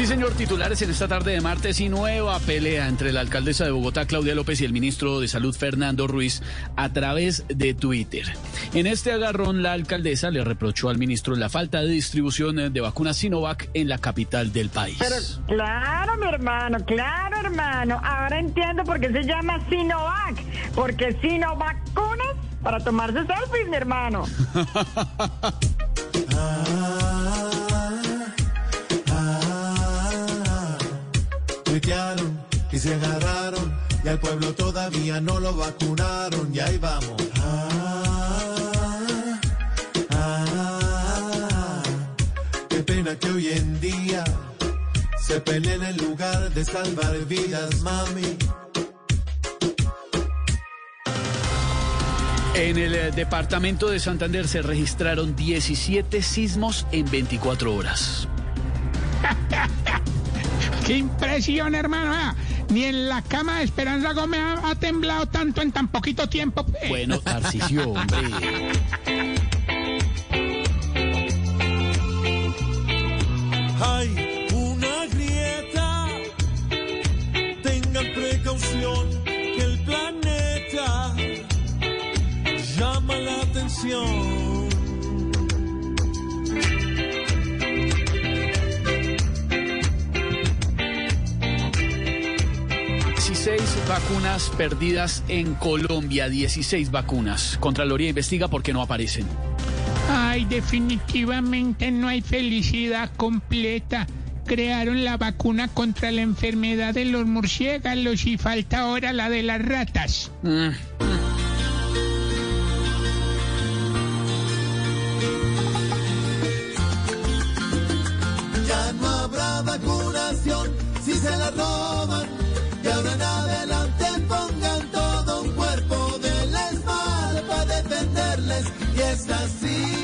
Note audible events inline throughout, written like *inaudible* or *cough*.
Sí, señor, titulares en esta tarde de martes y nueva pelea entre la alcaldesa de Bogotá, Claudia López, y el ministro de Salud, Fernando Ruiz, a través de Twitter. En este agarrón, la alcaldesa le reprochó al ministro la falta de distribución de vacunas Sinovac en la capital del país. Pero claro, mi hermano, claro, hermano. Ahora entiendo por qué se llama Sinovac. Porque Sinovacunas para tomarse selfies, mi hermano. *laughs* tuitearon y se agarraron y al pueblo todavía no lo vacunaron y ahí vamos. Ah, ah, qué pena que hoy en día se peleen en lugar de salvar vidas, mami. En el eh, departamento de Santander se registraron 17 sismos en 24 horas. *laughs* ¡Qué impresión, hermano! Ah, Ni en la cama de Esperanza Gómez ha, ha temblado tanto en tan poquito tiempo. pues. Bueno, *laughs* Tarcisio, hombre. Hay una grieta, tengan precaución que el planeta llama la atención. 16 vacunas perdidas en Colombia, 16 vacunas. Contraloría investiga por qué no aparecen. Ay, definitivamente no hay felicidad completa. Crearon la vacuna contra la enfermedad de los murciélagos y falta ahora la de las ratas. Mm. Ya no habrá vacunación si se la roban. Y es así.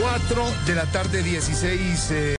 Cuatro de la tarde, 16. eh,